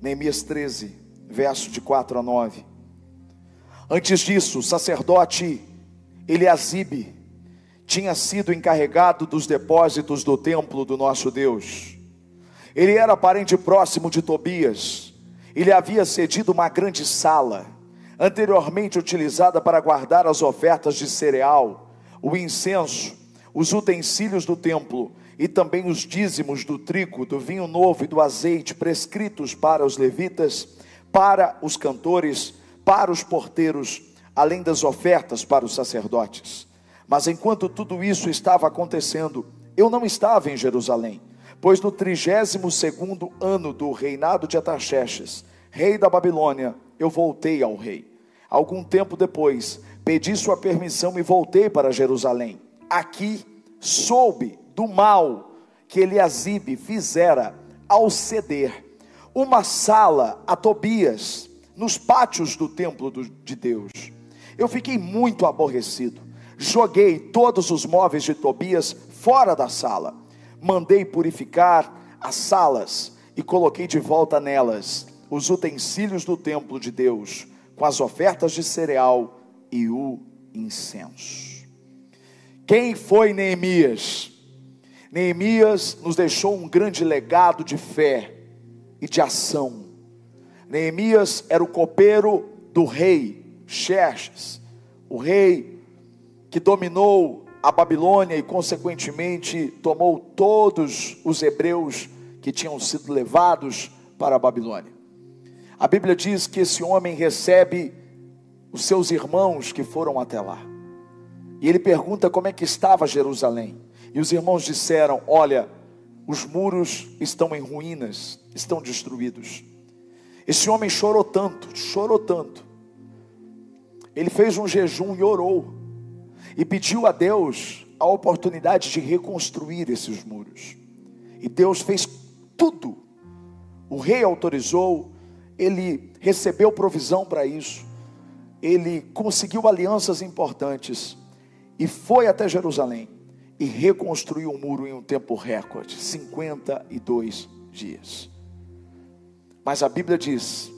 Neemias 13, verso de 4 a 9. Antes disso, o sacerdote Eliasibe tinha sido encarregado dos depósitos do templo do nosso Deus. Ele era parente próximo de Tobias. Ele havia cedido uma grande sala, anteriormente utilizada para guardar as ofertas de cereal, o incenso, os utensílios do templo e também os dízimos do trigo, do vinho novo e do azeite prescritos para os levitas, para os cantores, para os porteiros, além das ofertas para os sacerdotes. Mas enquanto tudo isso estava acontecendo, eu não estava em Jerusalém, pois no trigésimo segundo ano do reinado de Ataxerxes, rei da Babilônia, eu voltei ao rei. Algum tempo depois, pedi sua permissão e voltei para Jerusalém. Aqui soube do mal que Eliasibe fizera ao ceder uma sala a Tobias nos pátios do templo de Deus. Eu fiquei muito aborrecido Joguei todos os móveis de Tobias fora da sala. Mandei purificar as salas e coloquei de volta nelas os utensílios do templo de Deus, com as ofertas de cereal e o incenso. Quem foi Neemias? Neemias nos deixou um grande legado de fé e de ação. Neemias era o copeiro do rei Xerxes, o rei que dominou a Babilônia e, consequentemente, tomou todos os hebreus que tinham sido levados para a Babilônia. A Bíblia diz que esse homem recebe os seus irmãos que foram até lá. E ele pergunta como é que estava Jerusalém. E os irmãos disseram: Olha, os muros estão em ruínas, estão destruídos. Esse homem chorou tanto, chorou tanto. Ele fez um jejum e orou e pediu a Deus a oportunidade de reconstruir esses muros. E Deus fez tudo. O rei autorizou, ele recebeu provisão para isso, ele conseguiu alianças importantes e foi até Jerusalém e reconstruiu o muro em um tempo recorde 52 dias. Mas a Bíblia diz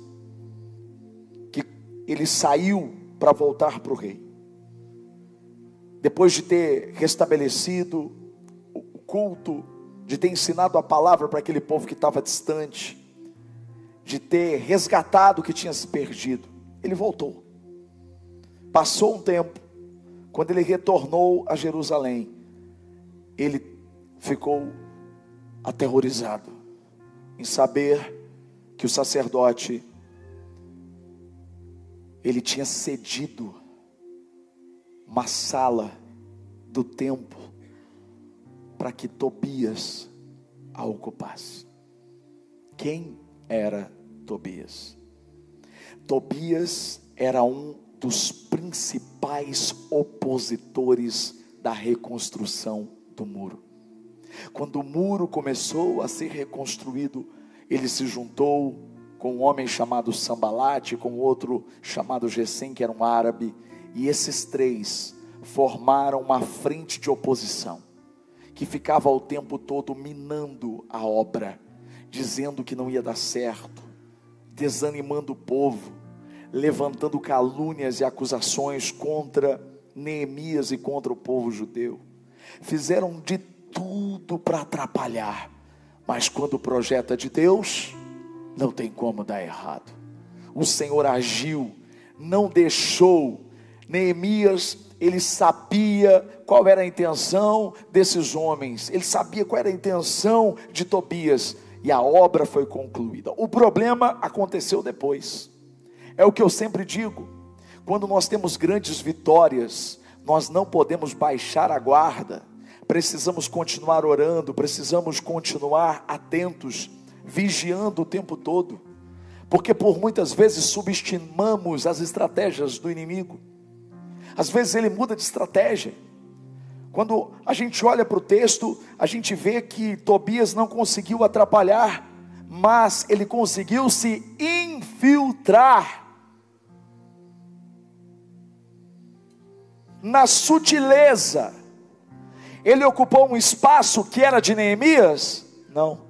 que ele saiu para voltar para o rei depois de ter restabelecido o culto, de ter ensinado a palavra para aquele povo que estava distante, de ter resgatado o que tinha se perdido, ele voltou. Passou um tempo, quando ele retornou a Jerusalém, ele ficou aterrorizado em saber que o sacerdote ele tinha cedido uma sala do templo para que Tobias a ocupasse. Quem era Tobias? Tobias era um dos principais opositores da reconstrução do muro. Quando o muro começou a ser reconstruído, ele se juntou com um homem chamado Sambalate, com outro chamado Gesem, que era um árabe, e esses três formaram uma frente de oposição, que ficava o tempo todo minando a obra, dizendo que não ia dar certo, desanimando o povo, levantando calúnias e acusações contra Neemias e contra o povo judeu. Fizeram de tudo para atrapalhar, mas quando o projeto é de Deus, não tem como dar errado. O Senhor agiu, não deixou Neemias, ele sabia qual era a intenção desses homens, ele sabia qual era a intenção de Tobias, e a obra foi concluída. O problema aconteceu depois. É o que eu sempre digo: quando nós temos grandes vitórias, nós não podemos baixar a guarda, precisamos continuar orando, precisamos continuar atentos, vigiando o tempo todo, porque por muitas vezes subestimamos as estratégias do inimigo. Às vezes ele muda de estratégia. Quando a gente olha para o texto, a gente vê que Tobias não conseguiu atrapalhar, mas ele conseguiu se infiltrar na sutileza. Ele ocupou um espaço que era de Neemias? Não.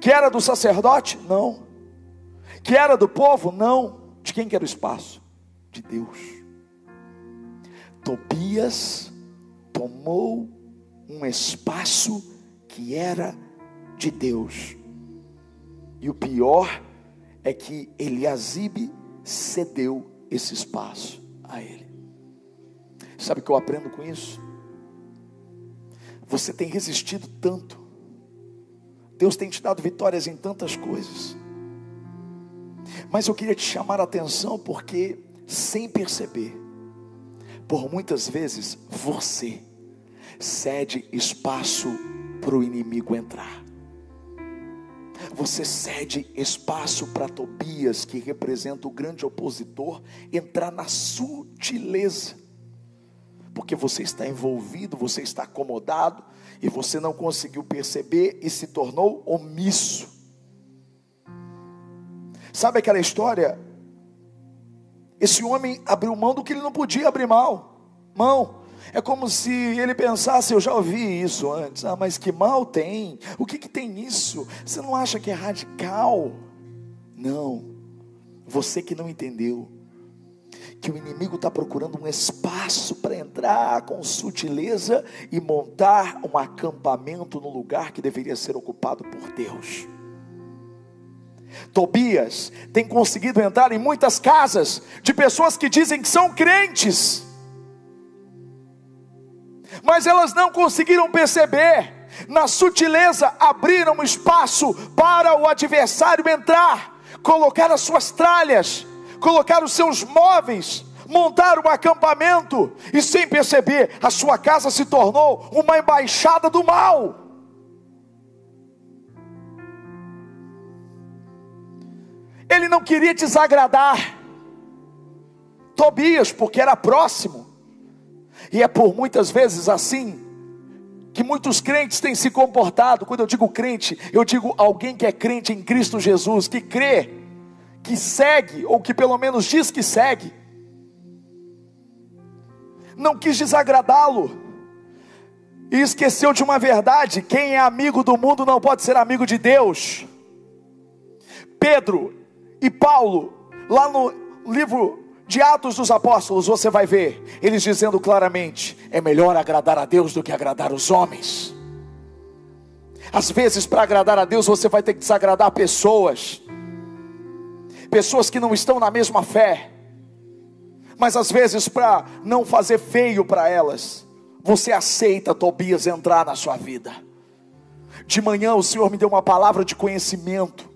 Que era do sacerdote? Não. Que era do povo? Não. De quem que era o espaço? De Deus. Tobias tomou um espaço que era de Deus. E o pior é que Eliasibe cedeu esse espaço a ele. Sabe o que eu aprendo com isso? Você tem resistido tanto. Deus tem te dado vitórias em tantas coisas. Mas eu queria te chamar a atenção porque, sem perceber, por muitas vezes você cede espaço para o inimigo entrar. Você cede espaço para Tobias, que representa o grande opositor, entrar na sutileza. Porque você está envolvido, você está acomodado, e você não conseguiu perceber e se tornou omisso. Sabe aquela história? Esse homem abriu mão do que ele não podia abrir mal, mão. É como se ele pensasse, eu já ouvi isso antes, ah, mas que mal tem? O que, que tem nisso? Você não acha que é radical? Não, você que não entendeu, que o inimigo está procurando um espaço para entrar com sutileza e montar um acampamento no lugar que deveria ser ocupado por Deus. Tobias tem conseguido entrar em muitas casas de pessoas que dizem que são crentes mas elas não conseguiram perceber. Na sutileza, abriram espaço para o adversário entrar, colocar as suas tralhas, colocar os seus móveis, montar um acampamento, e sem perceber, a sua casa se tornou uma embaixada do mal. Ele não queria desagradar Tobias, porque era próximo. E é por muitas vezes assim que muitos crentes têm se comportado. Quando eu digo crente, eu digo alguém que é crente em Cristo Jesus, que crê, que segue, ou que pelo menos diz que segue. Não quis desagradá-lo. E esqueceu de uma verdade: quem é amigo do mundo não pode ser amigo de Deus. Pedro e Paulo, lá no livro de Atos dos Apóstolos, você vai ver eles dizendo claramente: é melhor agradar a Deus do que agradar os homens. Às vezes, para agradar a Deus, você vai ter que desagradar pessoas, pessoas que não estão na mesma fé, mas às vezes, para não fazer feio para elas, você aceita Tobias entrar na sua vida. De manhã, o Senhor me deu uma palavra de conhecimento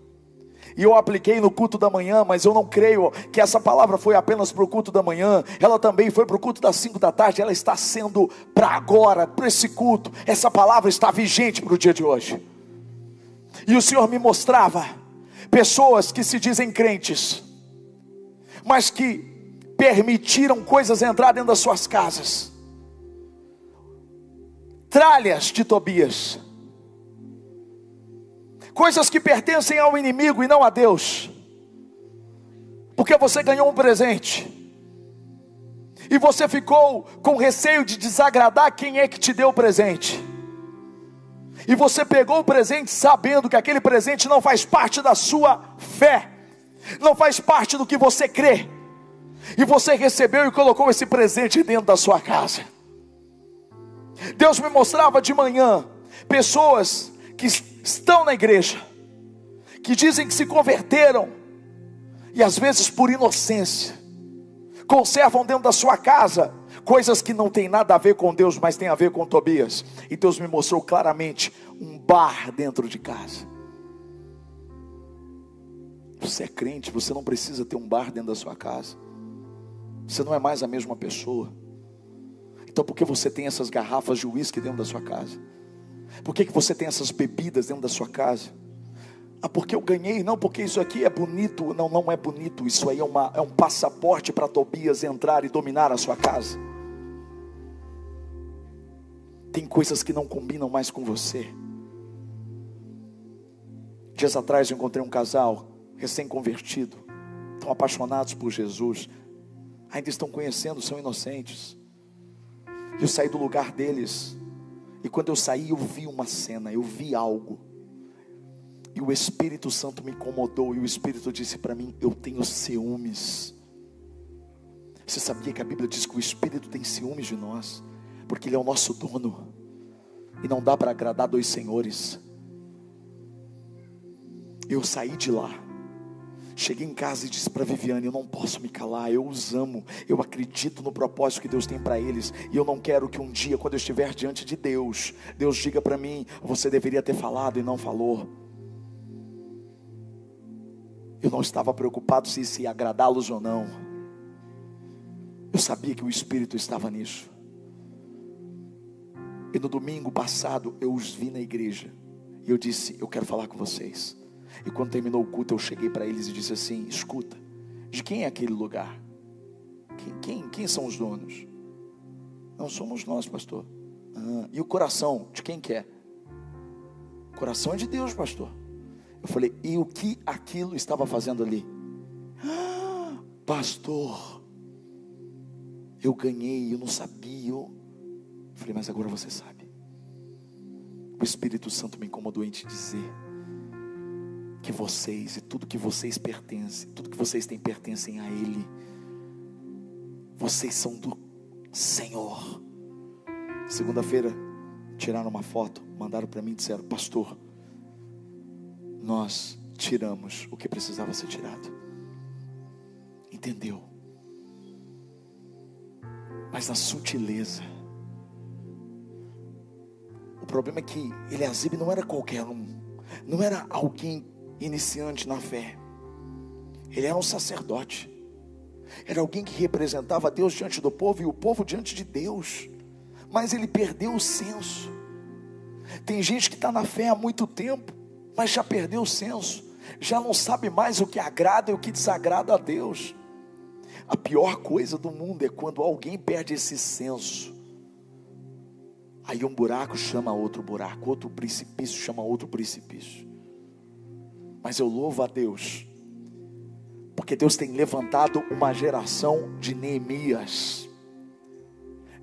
e eu apliquei no culto da manhã, mas eu não creio que essa palavra foi apenas para o culto da manhã, ela também foi para o culto das cinco da tarde, ela está sendo para agora, para esse culto, essa palavra está vigente para o dia de hoje. E o Senhor me mostrava pessoas que se dizem crentes, mas que permitiram coisas entrar dentro das suas casas, tralhas de Tobias. Coisas que pertencem ao inimigo e não a Deus, porque você ganhou um presente, e você ficou com receio de desagradar quem é que te deu o presente, e você pegou o presente sabendo que aquele presente não faz parte da sua fé, não faz parte do que você crê, e você recebeu e colocou esse presente dentro da sua casa. Deus me mostrava de manhã pessoas que estão na igreja, que dizem que se converteram, e às vezes por inocência, conservam dentro da sua casa coisas que não tem nada a ver com Deus, mas tem a ver com Tobias. E Deus me mostrou claramente um bar dentro de casa. Você é crente, você não precisa ter um bar dentro da sua casa. Você não é mais a mesma pessoa. Então, por que você tem essas garrafas de uísque dentro da sua casa? Por que, que você tem essas bebidas dentro da sua casa? Ah, porque eu ganhei, não, porque isso aqui é bonito. Não, não é bonito. Isso aí é, uma, é um passaporte para Tobias entrar e dominar a sua casa. Tem coisas que não combinam mais com você. Dias atrás eu encontrei um casal recém-convertido, tão apaixonados por Jesus, ainda estão conhecendo, são inocentes. Eu saí do lugar deles e quando eu saí, eu vi uma cena, eu vi algo. E o Espírito Santo me incomodou e o Espírito disse para mim: Eu tenho ciúmes. Você sabia que a Bíblia diz que o Espírito tem ciúmes de nós? Porque Ele é o nosso dono. E não dá para agradar dois senhores. Eu saí de lá. Cheguei em casa e disse para Viviane: Eu não posso me calar, eu os amo, eu acredito no propósito que Deus tem para eles, e eu não quero que um dia, quando eu estiver diante de Deus, Deus diga para mim: Você deveria ter falado e não falou. Eu não estava preocupado se ia agradá-los ou não. Eu sabia que o Espírito estava nisso. E no domingo passado eu os vi na igreja. E eu disse: Eu quero falar com vocês. E quando terminou o culto, eu cheguei para eles e disse assim: Escuta, de quem é aquele lugar? Quem, quem, quem são os donos? Não somos nós, pastor. Ah, e o coração, de quem que é? O coração é de Deus, pastor. Eu falei, e o que aquilo estava fazendo ali? Ah, pastor, eu ganhei, eu não sabia. Eu falei, mas agora você sabe. O Espírito Santo me incomodou em te dizer que vocês e tudo que vocês pertencem, tudo que vocês têm pertencem a Ele. Vocês são do Senhor. Segunda-feira tiraram uma foto, mandaram para mim e disseram: Pastor, nós tiramos o que precisava ser tirado. Entendeu? Mas na sutileza. O problema é que Eliasib não era qualquer um, não era alguém iniciante na fé. Ele era um sacerdote. Era alguém que representava Deus diante do povo e o povo diante de Deus. Mas ele perdeu o senso. Tem gente que está na fé há muito tempo, mas já perdeu o senso, já não sabe mais o que agrada e o que desagrada a Deus. A pior coisa do mundo é quando alguém perde esse senso. Aí um buraco chama outro buraco, outro precipício chama outro precipício. Mas eu louvo a Deus, porque Deus tem levantado uma geração de Neemias.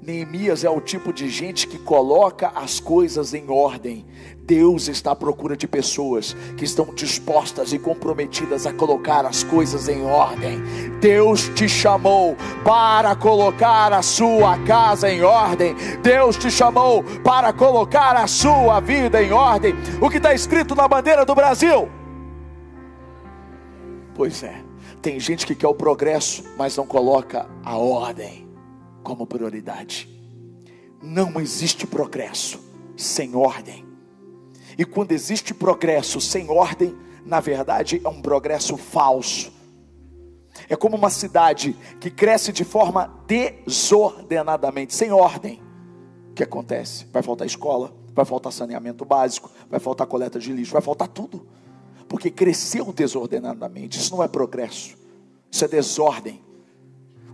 Neemias é o tipo de gente que coloca as coisas em ordem. Deus está à procura de pessoas que estão dispostas e comprometidas a colocar as coisas em ordem. Deus te chamou para colocar a sua casa em ordem. Deus te chamou para colocar a sua vida em ordem. O que está escrito na bandeira do Brasil? Pois é, tem gente que quer o progresso, mas não coloca a ordem como prioridade. Não existe progresso sem ordem. E quando existe progresso sem ordem, na verdade é um progresso falso. É como uma cidade que cresce de forma desordenadamente, sem ordem. O que acontece? Vai faltar escola, vai faltar saneamento básico, vai faltar coleta de lixo, vai faltar tudo. Porque cresceu desordenadamente. Isso não é progresso, isso é desordem.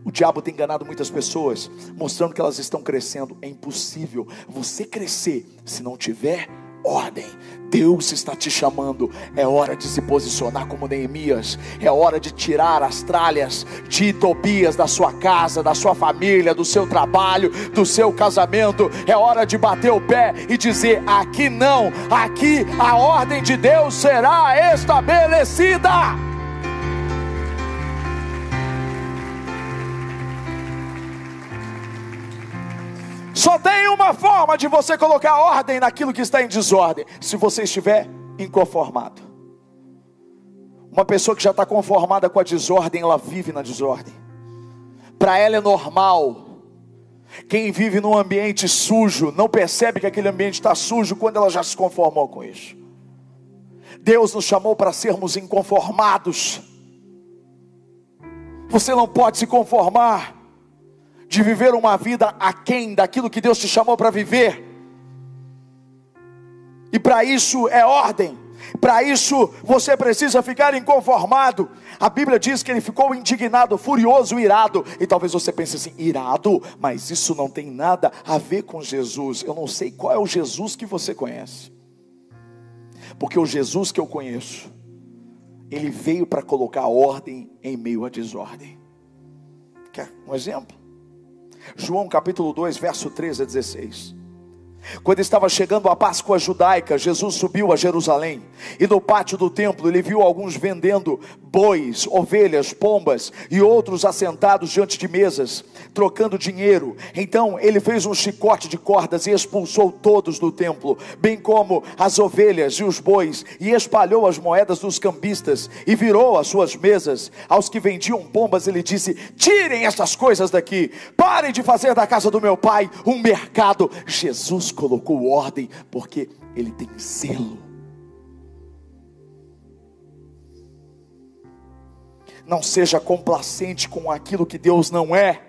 O diabo tem enganado muitas pessoas, mostrando que elas estão crescendo. É impossível você crescer se não tiver ordem. Deus está te chamando. É hora de se posicionar como Neemias. É hora de tirar as tralhas de Tobias da sua casa, da sua família, do seu trabalho, do seu casamento. É hora de bater o pé e dizer: aqui não, aqui a ordem de Deus será estabelecida. Só tem uma forma de você colocar ordem naquilo que está em desordem: se você estiver inconformado. Uma pessoa que já está conformada com a desordem, ela vive na desordem. Para ela é normal. Quem vive num ambiente sujo não percebe que aquele ambiente está sujo quando ela já se conformou com isso. Deus nos chamou para sermos inconformados. Você não pode se conformar de viver uma vida aquém daquilo que Deus te chamou para viver. E para isso é ordem. Para isso você precisa ficar inconformado. A Bíblia diz que ele ficou indignado, furioso, irado. E talvez você pense assim: irado, mas isso não tem nada a ver com Jesus. Eu não sei qual é o Jesus que você conhece. Porque o Jesus que eu conheço, ele veio para colocar ordem em meio à desordem. Quer um exemplo? João capítulo 2, verso 13 a 16. Quando estava chegando a Páscoa judaica, Jesus subiu a Jerusalém e no pátio do templo ele viu alguns vendendo bois, ovelhas, pombas e outros assentados diante de mesas, trocando dinheiro. Então ele fez um chicote de cordas e expulsou todos do templo, bem como as ovelhas e os bois, e espalhou as moedas dos cambistas e virou as suas mesas. Aos que vendiam pombas, ele disse: Tirem estas coisas daqui, parem de fazer da casa do meu pai um mercado. Jesus colocou ordem porque ele tem zelo. Não seja complacente com aquilo que Deus não é.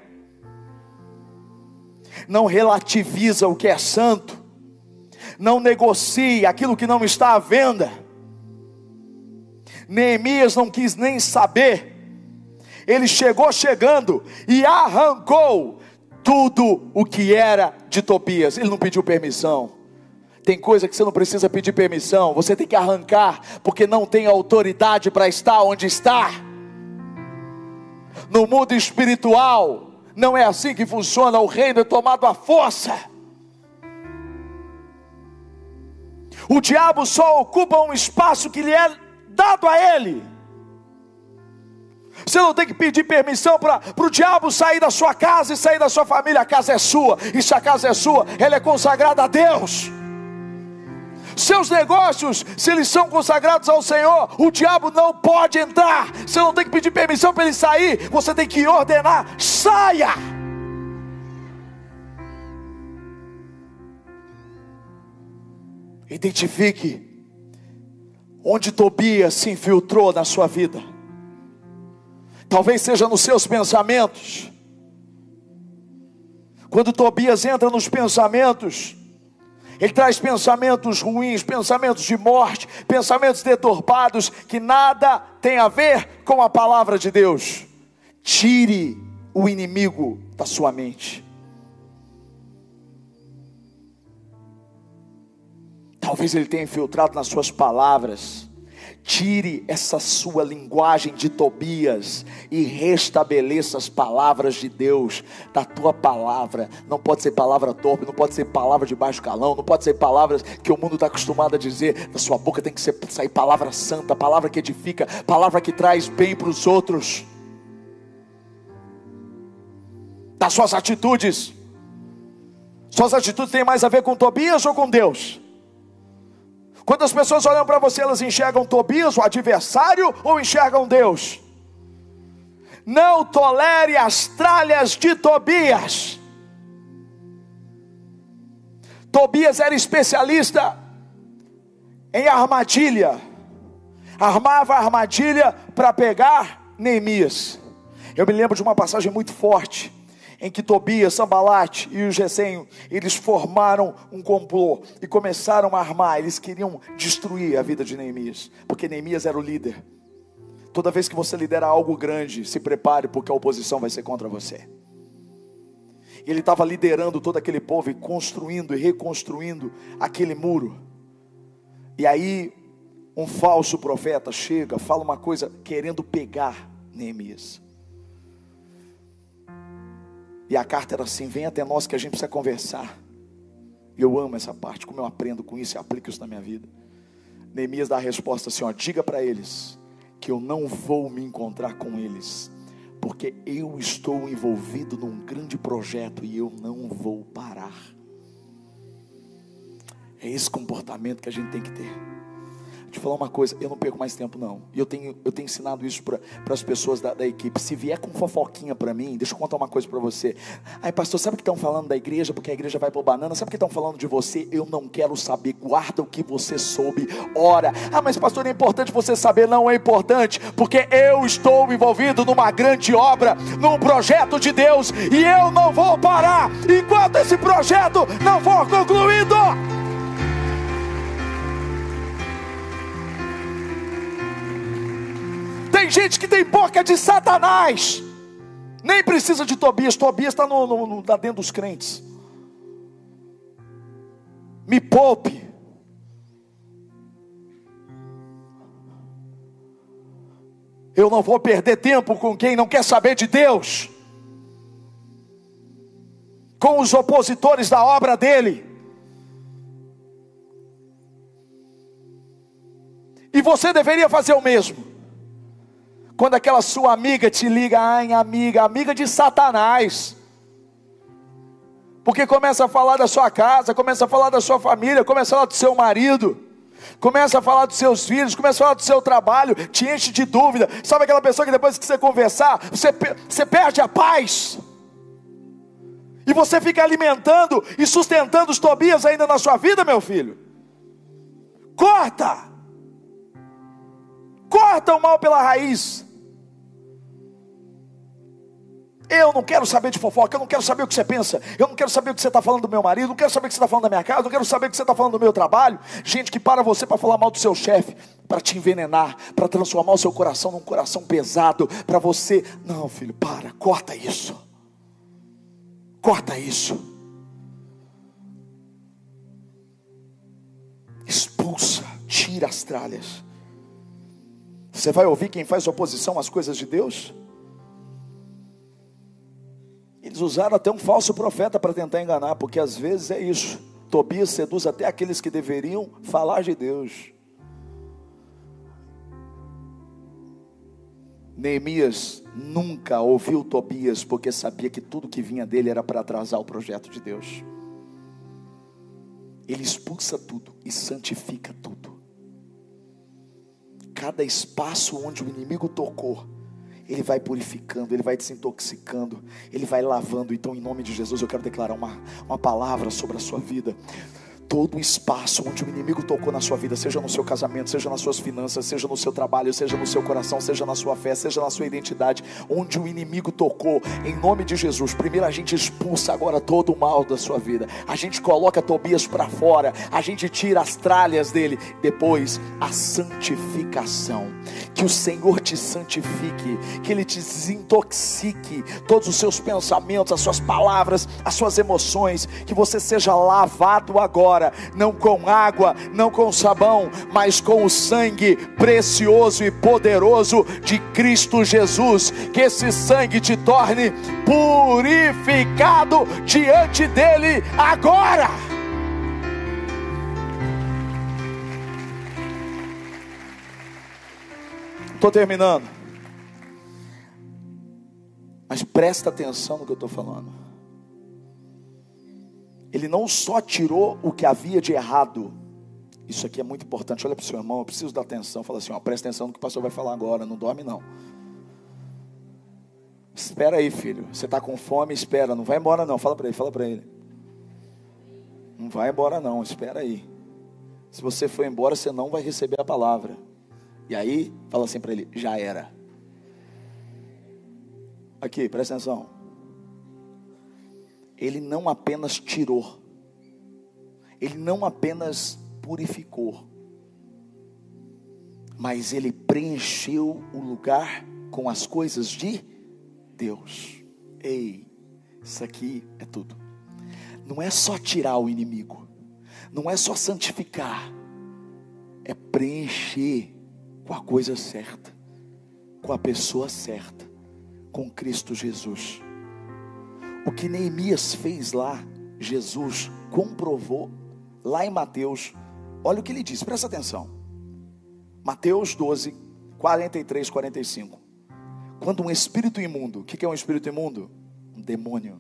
Não relativiza o que é santo. Não negocie aquilo que não está à venda. Neemias não quis nem saber. Ele chegou chegando e arrancou tudo o que era de Tobias. Ele não pediu permissão. Tem coisa que você não precisa pedir permissão, você tem que arrancar, porque não tem autoridade para estar onde está. No mundo espiritual, não é assim que funciona, o reino é tomado à força. O diabo só ocupa um espaço que lhe é dado a ele. Você não tem que pedir permissão para o diabo sair da sua casa e sair da sua família. A casa é sua, e se a casa é sua, ela é consagrada a Deus. Seus negócios, se eles são consagrados ao Senhor, o diabo não pode entrar. Você não tem que pedir permissão para ele sair, você tem que ordenar: saia. Identifique onde Tobias se infiltrou na sua vida. Talvez seja nos seus pensamentos. Quando Tobias entra nos pensamentos, ele traz pensamentos ruins, pensamentos de morte, pensamentos deturpados que nada tem a ver com a palavra de Deus. Tire o inimigo da sua mente. Talvez ele tenha infiltrado nas suas palavras Tire essa sua linguagem de Tobias e restabeleça as palavras de Deus da tua palavra. Não pode ser palavra torpe, não pode ser palavra de baixo calão, não pode ser palavras que o mundo está acostumado a dizer. Da sua boca tem que ser, sair palavra santa, palavra que edifica, palavra que traz bem para os outros. Das suas atitudes. Suas atitudes têm mais a ver com Tobias ou com Deus? Quando as pessoas olham para você, elas enxergam Tobias, o adversário, ou enxergam Deus? Não tolere as tralhas de Tobias. Tobias era especialista em armadilha, armava armadilha para pegar Neemias. Eu me lembro de uma passagem muito forte em que Tobias, Sambalate e o Gessenho, eles formaram um complô e começaram a armar, eles queriam destruir a vida de Neemias, porque Neemias era o líder. Toda vez que você lidera algo grande, se prepare, porque a oposição vai ser contra você. Ele estava liderando todo aquele povo e construindo e reconstruindo aquele muro. E aí, um falso profeta chega, fala uma coisa querendo pegar Neemias. E a carta era assim: vem até nós que a gente precisa conversar. Eu amo essa parte, como eu aprendo com isso e aplico isso na minha vida. Neemias dá a resposta assim: ó, diga para eles que eu não vou me encontrar com eles, porque eu estou envolvido num grande projeto e eu não vou parar. É esse comportamento que a gente tem que ter te falar uma coisa, eu não perco mais tempo não. E eu tenho, eu tenho ensinado isso para as pessoas da, da, equipe. Se vier com fofoquinha para mim, deixa eu contar uma coisa para você. Ai, pastor, sabe o que estão falando da igreja? Porque a igreja vai para banana. Sabe o que estão falando de você? Eu não quero saber. Guarda o que você soube. Ora. Ah, mas pastor, é importante você saber. Não é importante, porque eu estou envolvido numa grande obra, num projeto de Deus, e eu não vou parar enquanto esse projeto não for concluído. Gente que tem boca de Satanás. Nem precisa de Tobias. Tobias está no, no, no, tá dentro dos crentes. Me poupe. Eu não vou perder tempo com quem não quer saber de Deus, com os opositores da obra dele. E você deveria fazer o mesmo. Quando aquela sua amiga te liga, ai, amiga, amiga de Satanás. Porque começa a falar da sua casa, começa a falar da sua família, começa a falar do seu marido, começa a falar dos seus filhos, começa a falar do seu trabalho, te enche de dúvida. Sabe aquela pessoa que depois que você conversar, você, você perde a paz? E você fica alimentando e sustentando os Tobias ainda na sua vida, meu filho? Corta! Corta o mal pela raiz. Eu não quero saber de fofoca, eu não quero saber o que você pensa, eu não quero saber o que você está falando do meu marido, não quero saber o que você está falando da minha casa, não quero saber o que você está falando do meu trabalho. Gente que para você para falar mal do seu chefe, para te envenenar, para transformar o seu coração num coração pesado, para você. Não, filho, para, corta isso. Corta isso. Expulsa, tira as tralhas. Você vai ouvir quem faz oposição às coisas de Deus? Eles usaram até um falso profeta para tentar enganar, porque às vezes é isso. Tobias seduz até aqueles que deveriam falar de Deus. Neemias nunca ouviu Tobias, porque sabia que tudo que vinha dele era para atrasar o projeto de Deus. Ele expulsa tudo e santifica tudo. Cada espaço onde o inimigo tocou, ele vai purificando, Ele vai desintoxicando, Ele vai lavando. Então, em nome de Jesus, eu quero declarar uma, uma palavra sobre a sua vida todo espaço onde o inimigo tocou na sua vida, seja no seu casamento, seja nas suas finanças, seja no seu trabalho, seja no seu coração, seja na sua fé, seja na sua identidade, onde o inimigo tocou, em nome de Jesus, primeiro a gente expulsa agora todo o mal da sua vida, a gente coloca Tobias para fora, a gente tira as tralhas dele, depois a santificação, que o Senhor te santifique, que Ele te desintoxique, todos os seus pensamentos, as suas palavras, as suas emoções, que você seja lavado agora agora, não com água, não com sabão, mas com o sangue precioso e poderoso de Cristo Jesus. Que esse sangue te torne purificado diante dele agora. Estou terminando. Mas presta atenção no que eu estou falando ele não só tirou o que havia de errado, isso aqui é muito importante. Olha para o seu irmão, eu preciso dar atenção. Fala assim: ó, presta atenção no que o pastor vai falar agora, não dorme não. Espera aí, filho. Você está com fome, espera. Não vai embora não. Fala para ele, fala para ele. Não vai embora não, espera aí. Se você for embora, você não vai receber a palavra. E aí, fala assim para ele: já era. Aqui, presta atenção ele não apenas tirou, ele não apenas purificou, mas ele preencheu o lugar com as coisas de Deus. Ei, isso aqui é tudo. Não é só tirar o inimigo, não é só santificar, é preencher com a coisa certa, com a pessoa certa, com Cristo Jesus. O que Neemias fez lá, Jesus comprovou lá em Mateus. Olha o que ele diz, presta atenção. Mateus 12, 43, 45. Quando um espírito imundo, o que é um espírito imundo? Um demônio.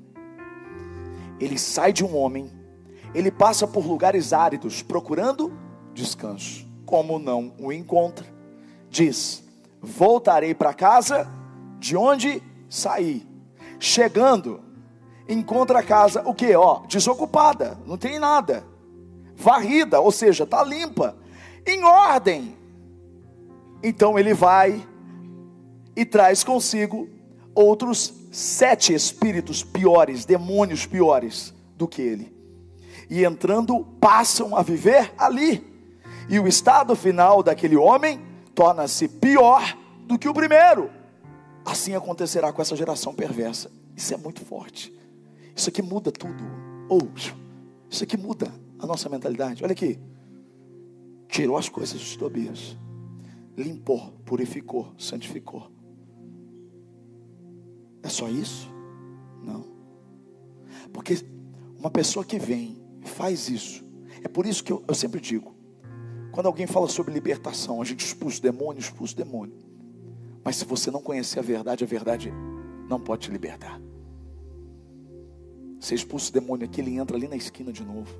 Ele sai de um homem, ele passa por lugares áridos, procurando descanso. Como não o encontra, diz: Voltarei para casa de onde saí. Chegando, encontra a casa o que? Ó, desocupada, não tem nada. Varrida, ou seja, está limpa, em ordem. Então ele vai e traz consigo outros sete espíritos piores, demônios piores do que ele. E entrando, passam a viver ali. E o estado final daquele homem torna-se pior do que o primeiro. Assim acontecerá com essa geração perversa. Isso é muito forte. Isso aqui muda tudo. Ou, isso aqui muda a nossa mentalidade. Olha aqui. Tirou as coisas dos Tobias. Limpou, purificou, santificou. É só isso? Não. Porque uma pessoa que vem, faz isso. É por isso que eu, eu sempre digo: Quando alguém fala sobre libertação, a gente expulsa o demônio, expulsa o demônio. Mas se você não conhecer a verdade, a verdade não pode te libertar. Você expulsa o demônio aqui, ele entra ali na esquina de novo.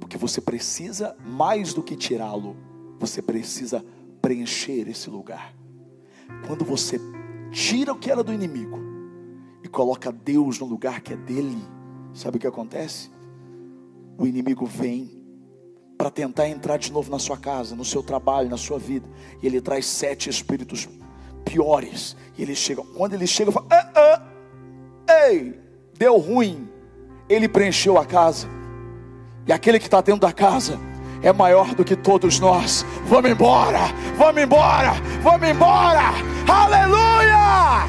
Porque você precisa, mais do que tirá-lo, você precisa preencher esse lugar. Quando você tira o que era do inimigo e coloca Deus no lugar que é dele, sabe o que acontece? O inimigo vem para tentar entrar de novo na sua casa, no seu trabalho, na sua vida, e ele traz sete espíritos piores. E ele chega, quando ele chega, fala: ah, ah, Ei, deu ruim. Ele preencheu a casa, e aquele que está dentro da casa é maior do que todos nós. Vamos embora, vamos embora, vamos embora. Aleluia!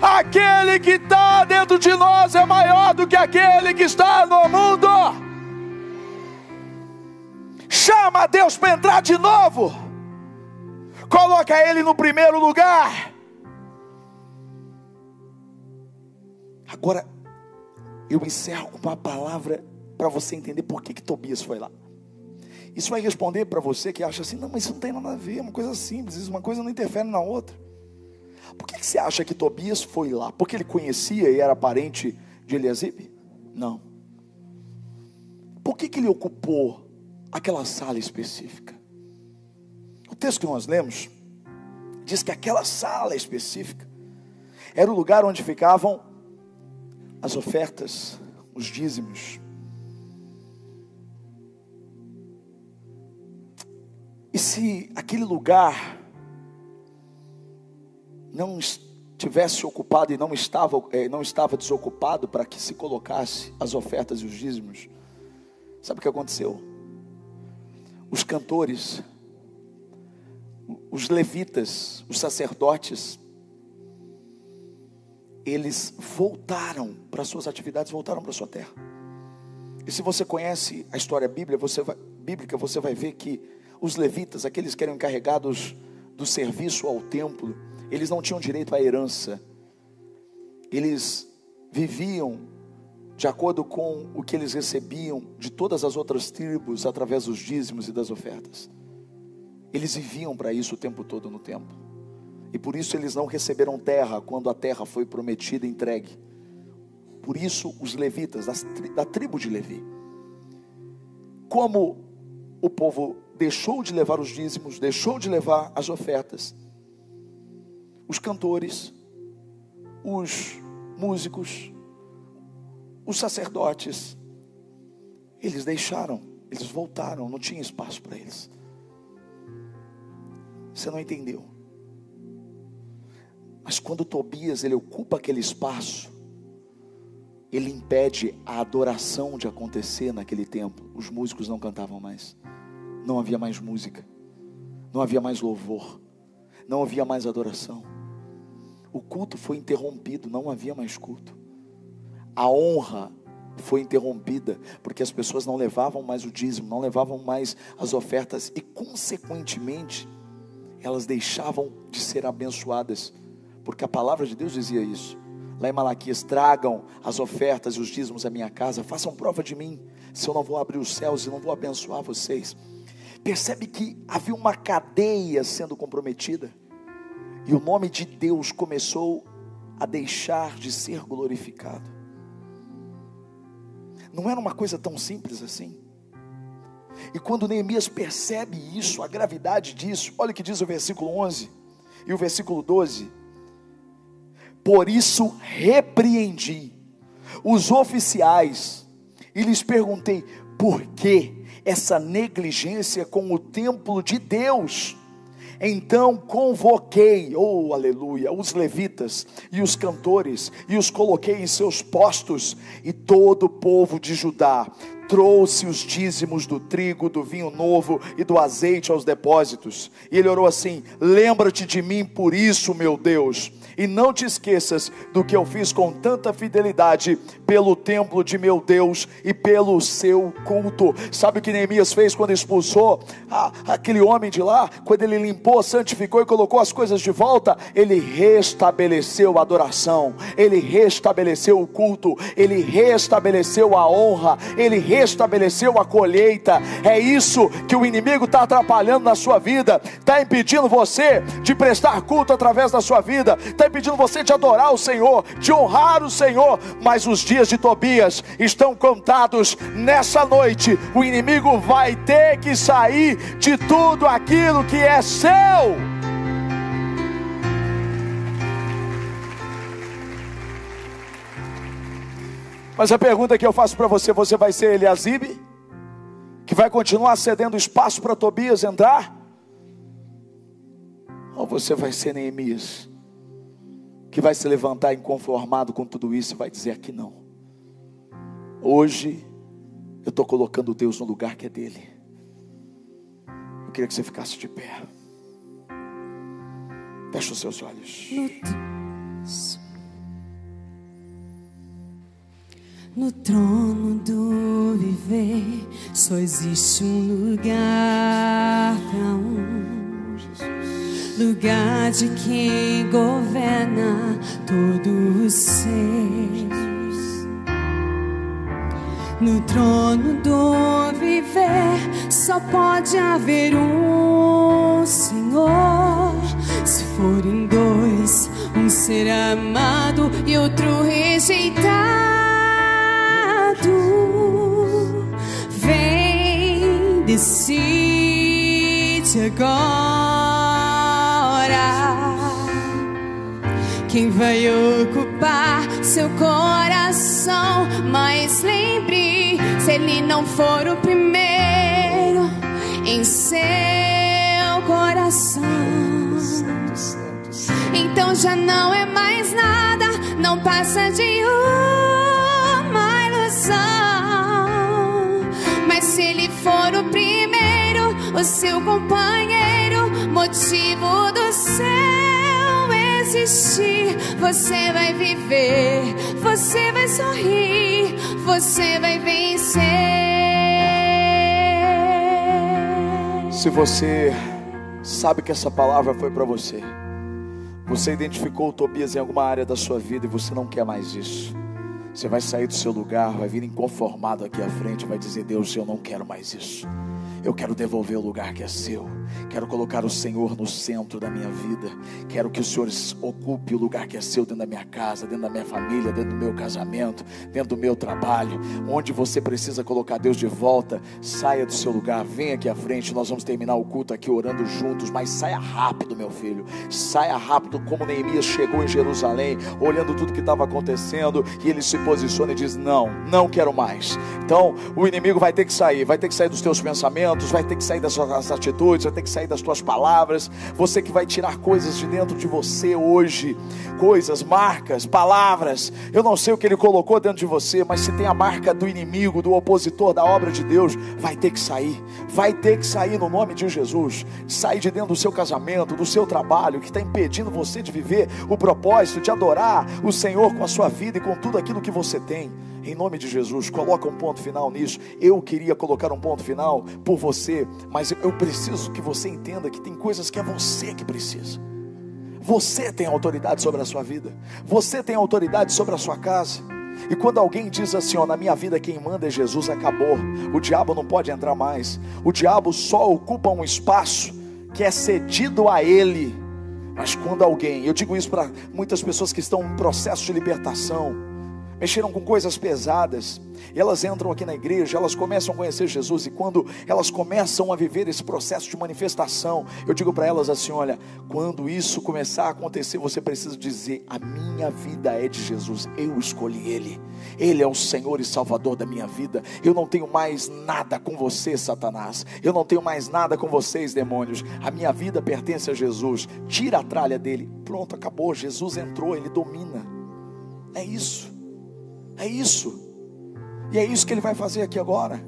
Aquele que está dentro de nós é maior do que aquele que está no mundo. Chama Deus para entrar de novo. Coloca Ele no primeiro lugar. Agora, eu encerro com uma palavra para você entender por que, que Tobias foi lá. Isso vai responder para você que acha assim: não, mas isso não tem nada a ver, é uma coisa simples, uma coisa não interfere na outra. Por que, que você acha que Tobias foi lá? Porque ele conhecia e era parente de Eliasib? Não. Por que, que ele ocupou aquela sala específica? O texto que nós lemos diz que aquela sala específica era o lugar onde ficavam as ofertas, os dízimos. E se aquele lugar não estivesse ocupado e não estava, é, não estava desocupado para que se colocasse as ofertas e os dízimos, sabe o que aconteceu? Os cantores, os levitas, os sacerdotes, eles voltaram para suas atividades, voltaram para sua terra. E se você conhece a história bíblica, você vai, bíblica, você vai ver que os levitas, aqueles que eram encarregados do serviço ao templo, eles não tinham direito à herança. Eles viviam de acordo com o que eles recebiam de todas as outras tribos através dos dízimos e das ofertas. Eles viviam para isso o tempo todo no templo. E por isso eles não receberam terra quando a terra foi prometida e entregue. Por isso os levitas, da tribo de Levi, como o povo deixou de levar os dízimos, deixou de levar as ofertas, os cantores, os músicos, os sacerdotes, eles deixaram, eles voltaram, não tinha espaço para eles. Você não entendeu? Mas quando Tobias ele ocupa aquele espaço, ele impede a adoração de acontecer naquele templo. Os músicos não cantavam mais. Não havia mais música. Não havia mais louvor. Não havia mais adoração. O culto foi interrompido, não havia mais culto. A honra foi interrompida, porque as pessoas não levavam mais o dízimo, não levavam mais as ofertas e consequentemente elas deixavam de ser abençoadas porque a palavra de Deus dizia isso. Lá em Malaquias, tragam as ofertas e os dízimos à minha casa, façam prova de mim, se eu não vou abrir os céus e não vou abençoar vocês. Percebe que havia uma cadeia sendo comprometida, e o nome de Deus começou a deixar de ser glorificado. Não era uma coisa tão simples assim. E quando Neemias percebe isso, a gravidade disso, olha o que diz o versículo 11 e o versículo 12 por isso repreendi os oficiais e lhes perguntei: por que essa negligência com o templo de Deus? Então convoquei, oh aleluia, os levitas e os cantores e os coloquei em seus postos, e todo o povo de Judá trouxe os dízimos do trigo, do vinho novo e do azeite aos depósitos. E ele orou assim: Lembra-te de mim por isso, meu Deus e não te esqueças do que eu fiz com tanta fidelidade pelo templo de meu Deus e pelo seu culto. Sabe o que Neemias fez quando expulsou aquele homem de lá? Quando ele limpou, santificou e colocou as coisas de volta, ele restabeleceu a adoração, ele restabeleceu o culto, ele restabeleceu a honra, ele restabeleceu a colheita. É isso que o inimigo está atrapalhando na sua vida, está impedindo você de prestar culto através da sua vida, está impedindo você de adorar o Senhor, de honrar o Senhor, mas os dias de Tobias estão contados nessa noite. O inimigo vai ter que sair de tudo aquilo que é seu. Mas a pergunta que eu faço para você: você vai ser Eliasibe? Que vai continuar cedendo espaço para Tobias entrar? Ou você vai ser Neemias? Que vai se levantar inconformado com tudo isso e vai dizer aqui não. Hoje eu estou colocando Deus no lugar que é dele. Eu queria que você ficasse de pé. Feche os seus olhos. No trono do viver só existe um lugar para um lugar de quem governa todo o ser. No trono do viver só pode haver um Senhor. Se forem dois, um ser amado e outro rejeitado. Vem, decide agora quem vai ocupar seu coração. Mas lembre, se ele não for o primeiro em seu coração, então já não é mais nada, não passa de uma ilusão. Mas se ele for o primeiro, o seu companheiro, motivo do seu você vai viver, você vai sorrir, você vai vencer. Se você sabe que essa palavra foi para você, você identificou Tobias em alguma área da sua vida e você não quer mais isso. Você vai sair do seu lugar, vai vir inconformado aqui à frente, vai dizer: Deus, eu não quero mais isso. Eu quero devolver o lugar que é seu. Quero colocar o Senhor no centro da minha vida. Quero que o Senhor ocupe o lugar que é seu dentro da minha casa, dentro da minha família, dentro do meu casamento, dentro do meu trabalho. Onde você precisa colocar Deus de volta, saia do seu lugar, venha aqui à frente. Nós vamos terminar o culto aqui orando juntos, mas saia rápido, meu filho. Saia rápido, como Neemias chegou em Jerusalém, olhando tudo que estava acontecendo, e ele se posiciona e diz: Não, não quero mais. Então, o inimigo vai ter que sair, vai ter que sair dos teus pensamentos pensamentos, vai ter que sair das suas atitudes, vai ter que sair das tuas palavras. Você que vai tirar coisas de dentro de você hoje, coisas, marcas, palavras. Eu não sei o que ele colocou dentro de você, mas se tem a marca do inimigo, do opositor da obra de Deus, vai ter que sair. Vai ter que sair no nome de Jesus. Sair de dentro do seu casamento, do seu trabalho, que está impedindo você de viver o propósito de adorar o Senhor com a sua vida e com tudo aquilo que você tem. Em nome de Jesus, coloca um ponto final nisso. Eu queria colocar um ponto final por você, mas eu preciso que você entenda que tem coisas que é você que precisa. Você tem autoridade sobre a sua vida. Você tem autoridade sobre a sua casa. E quando alguém diz assim, ó, na minha vida quem manda é Jesus, acabou. O diabo não pode entrar mais. O diabo só ocupa um espaço que é cedido a ele. Mas quando alguém, eu digo isso para muitas pessoas que estão em processo de libertação, mexeram com coisas pesadas, e elas entram aqui na igreja, elas começam a conhecer Jesus, e quando elas começam a viver esse processo de manifestação, eu digo para elas assim: olha, quando isso começar a acontecer, você precisa dizer: a minha vida é de Jesus, eu escolhi Ele, Ele é o Senhor e Salvador da minha vida, eu não tenho mais nada com você, Satanás, eu não tenho mais nada com vocês, demônios, a minha vida pertence a Jesus, tira a tralha dele, pronto, acabou, Jesus entrou, Ele domina, é isso. É isso. E é isso que ele vai fazer aqui agora.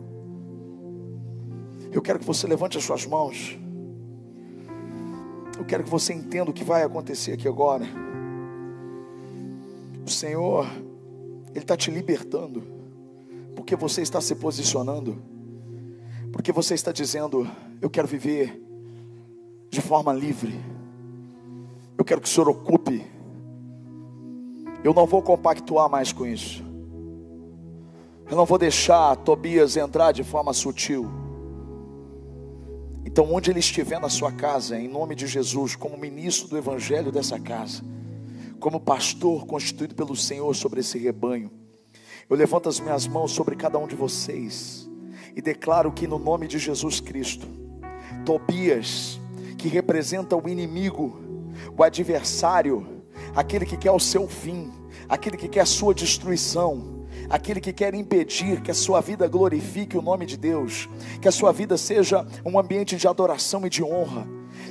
Eu quero que você levante as suas mãos. Eu quero que você entenda o que vai acontecer aqui agora. O Senhor, Ele está te libertando, porque você está se posicionando, porque você está dizendo: Eu quero viver de forma livre, eu quero que o Senhor ocupe, eu não vou compactuar mais com isso, eu não vou deixar Tobias entrar de forma sutil. Então, onde ele estiver na sua casa, em nome de Jesus, como ministro do Evangelho dessa casa, como pastor constituído pelo Senhor sobre esse rebanho, eu levanto as minhas mãos sobre cada um de vocês e declaro que no nome de Jesus Cristo, Tobias, que representa o inimigo, o adversário, aquele que quer o seu fim, aquele que quer a sua destruição, aquele que quer impedir que a sua vida glorifique o nome de Deus, que a sua vida seja um ambiente de adoração e de honra,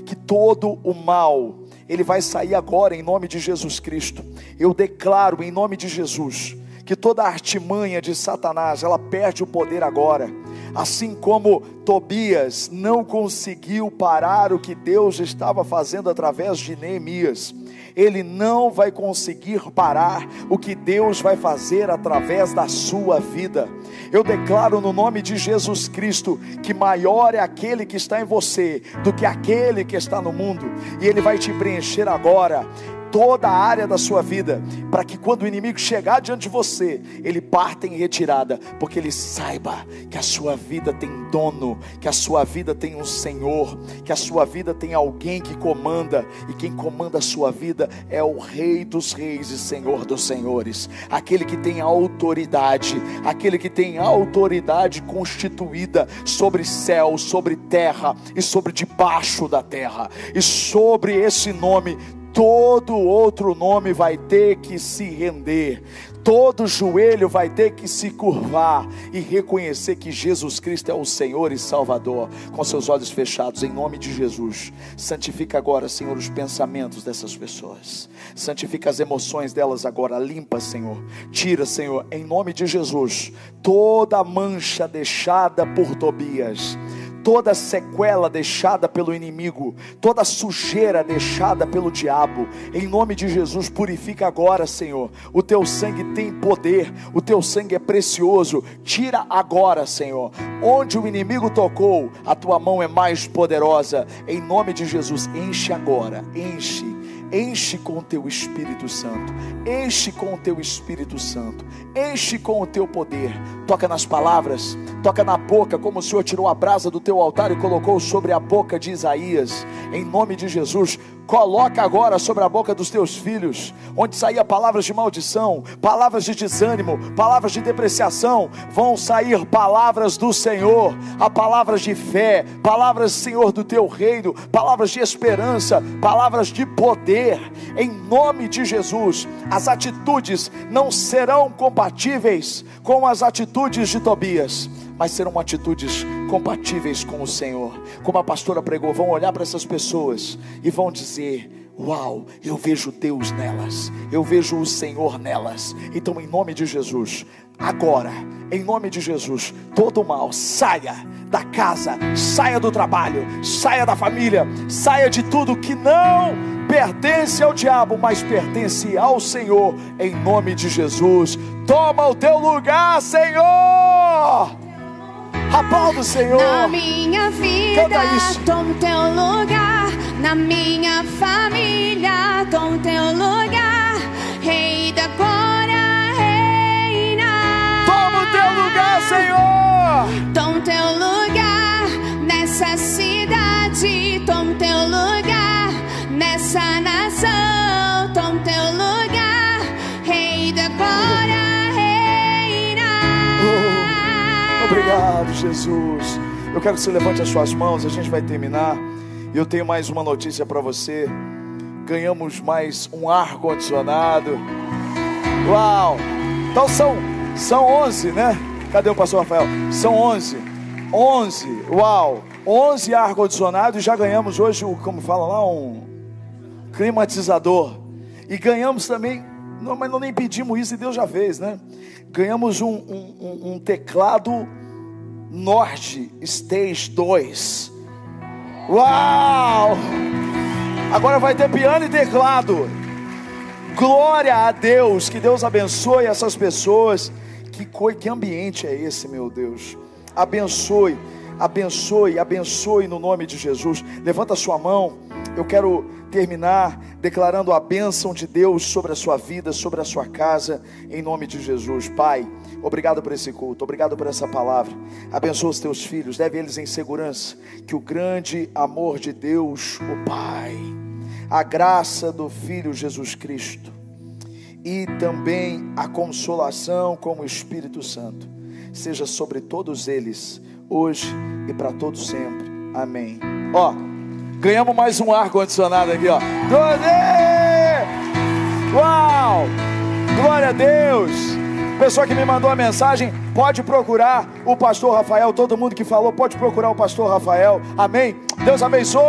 que todo o mal ele vai sair agora em nome de Jesus Cristo. Eu declaro em nome de Jesus que toda a artimanha de Satanás, ela perde o poder agora. Assim como Tobias não conseguiu parar o que Deus estava fazendo através de Neemias, ele não vai conseguir parar o que Deus vai fazer através da sua vida. Eu declaro no nome de Jesus Cristo que maior é aquele que está em você do que aquele que está no mundo, e ele vai te preencher agora toda a área da sua vida, para que quando o inimigo chegar diante de você, ele parta em retirada, porque ele saiba que a sua vida tem dono, que a sua vida tem um Senhor, que a sua vida tem alguém que comanda, e quem comanda a sua vida é o Rei dos Reis e Senhor dos Senhores, aquele que tem autoridade, aquele que tem autoridade constituída sobre céu, sobre terra e sobre debaixo da terra, e sobre esse nome todo outro nome vai ter que se render, todo joelho vai ter que se curvar e reconhecer que Jesus Cristo é o Senhor e Salvador, com seus olhos fechados, em nome de Jesus. Santifica agora, Senhor, os pensamentos dessas pessoas, santifica as emoções delas agora, limpa, Senhor, tira, Senhor, em nome de Jesus, toda mancha deixada por Tobias toda sequela deixada pelo inimigo, toda sujeira deixada pelo diabo, em nome de Jesus, purifica agora, Senhor. O teu sangue tem poder, o teu sangue é precioso. Tira agora, Senhor. Onde o inimigo tocou, a tua mão é mais poderosa. Em nome de Jesus, enche agora, enche enche com o teu Espírito Santo, enche com o teu Espírito Santo, enche com o teu poder. Toca nas palavras, toca na boca, como o Senhor tirou a brasa do teu altar e colocou sobre a boca de Isaías, em nome de Jesus. Coloca agora sobre a boca dos teus filhos, onde saía palavras de maldição, palavras de desânimo, palavras de depreciação, vão sair palavras do Senhor, a palavras de fé, palavras, Senhor, do teu reino, palavras de esperança, palavras de poder, em nome de Jesus. As atitudes não serão compatíveis com as atitudes de Tobias mas serão atitudes compatíveis com o Senhor. Como a pastora pregou, vão olhar para essas pessoas e vão dizer: Uau, eu vejo Deus nelas, eu vejo o Senhor nelas. Então, em nome de Jesus, agora, em nome de Jesus, todo mal saia da casa, saia do trabalho, saia da família, saia de tudo que não pertence ao diabo, mas pertence ao Senhor, em nome de Jesus. Toma o teu lugar, Senhor. Aplauda o Senhor. Na minha vida, toma teu lugar. Na minha família, toma teu lugar. Jesus. Eu quero que você levante as suas mãos, a gente vai terminar. E eu tenho mais uma notícia para você. Ganhamos mais um ar condicionado. Uau! Então são são 11, né? Cadê o pastor Rafael? São 11. 11. Uau! 11 ar condicionado e já ganhamos hoje o como fala lá um climatizador. E ganhamos também Não, mas não nem pedimos isso e Deus já fez, né? Ganhamos um, um, um teclado Nord Stage 2. Uau! Agora vai ter piano e teclado. Glória a Deus, que Deus abençoe essas pessoas. Que, que ambiente é esse, meu Deus? Abençoe, abençoe, abençoe no nome de Jesus. Levanta a sua mão. Eu quero terminar declarando a bênção de Deus sobre a sua vida, sobre a sua casa, em nome de Jesus. Pai, obrigado por esse culto, obrigado por essa palavra. Abençoa os teus filhos, leve eles em segurança. Que o grande amor de Deus, o Pai, a graça do Filho Jesus Cristo e também a consolação como o Espírito Santo seja sobre todos eles, hoje e para todos sempre. Amém. Ó, ganhamos mais um ar condicionado aqui, ó. Uau! Glória a Deus! Pessoa que me mandou a mensagem, pode procurar o pastor Rafael. Todo mundo que falou, pode procurar o pastor Rafael. Amém. Deus abençoe.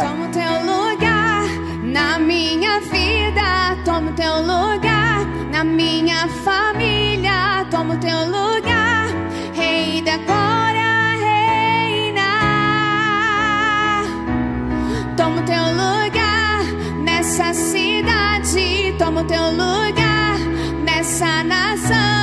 Toma o teu lugar na minha vida, toma o teu lugar na minha família, toma o teu lugar, Rei da glória. nessa cidade, toma o teu lugar nessa nação.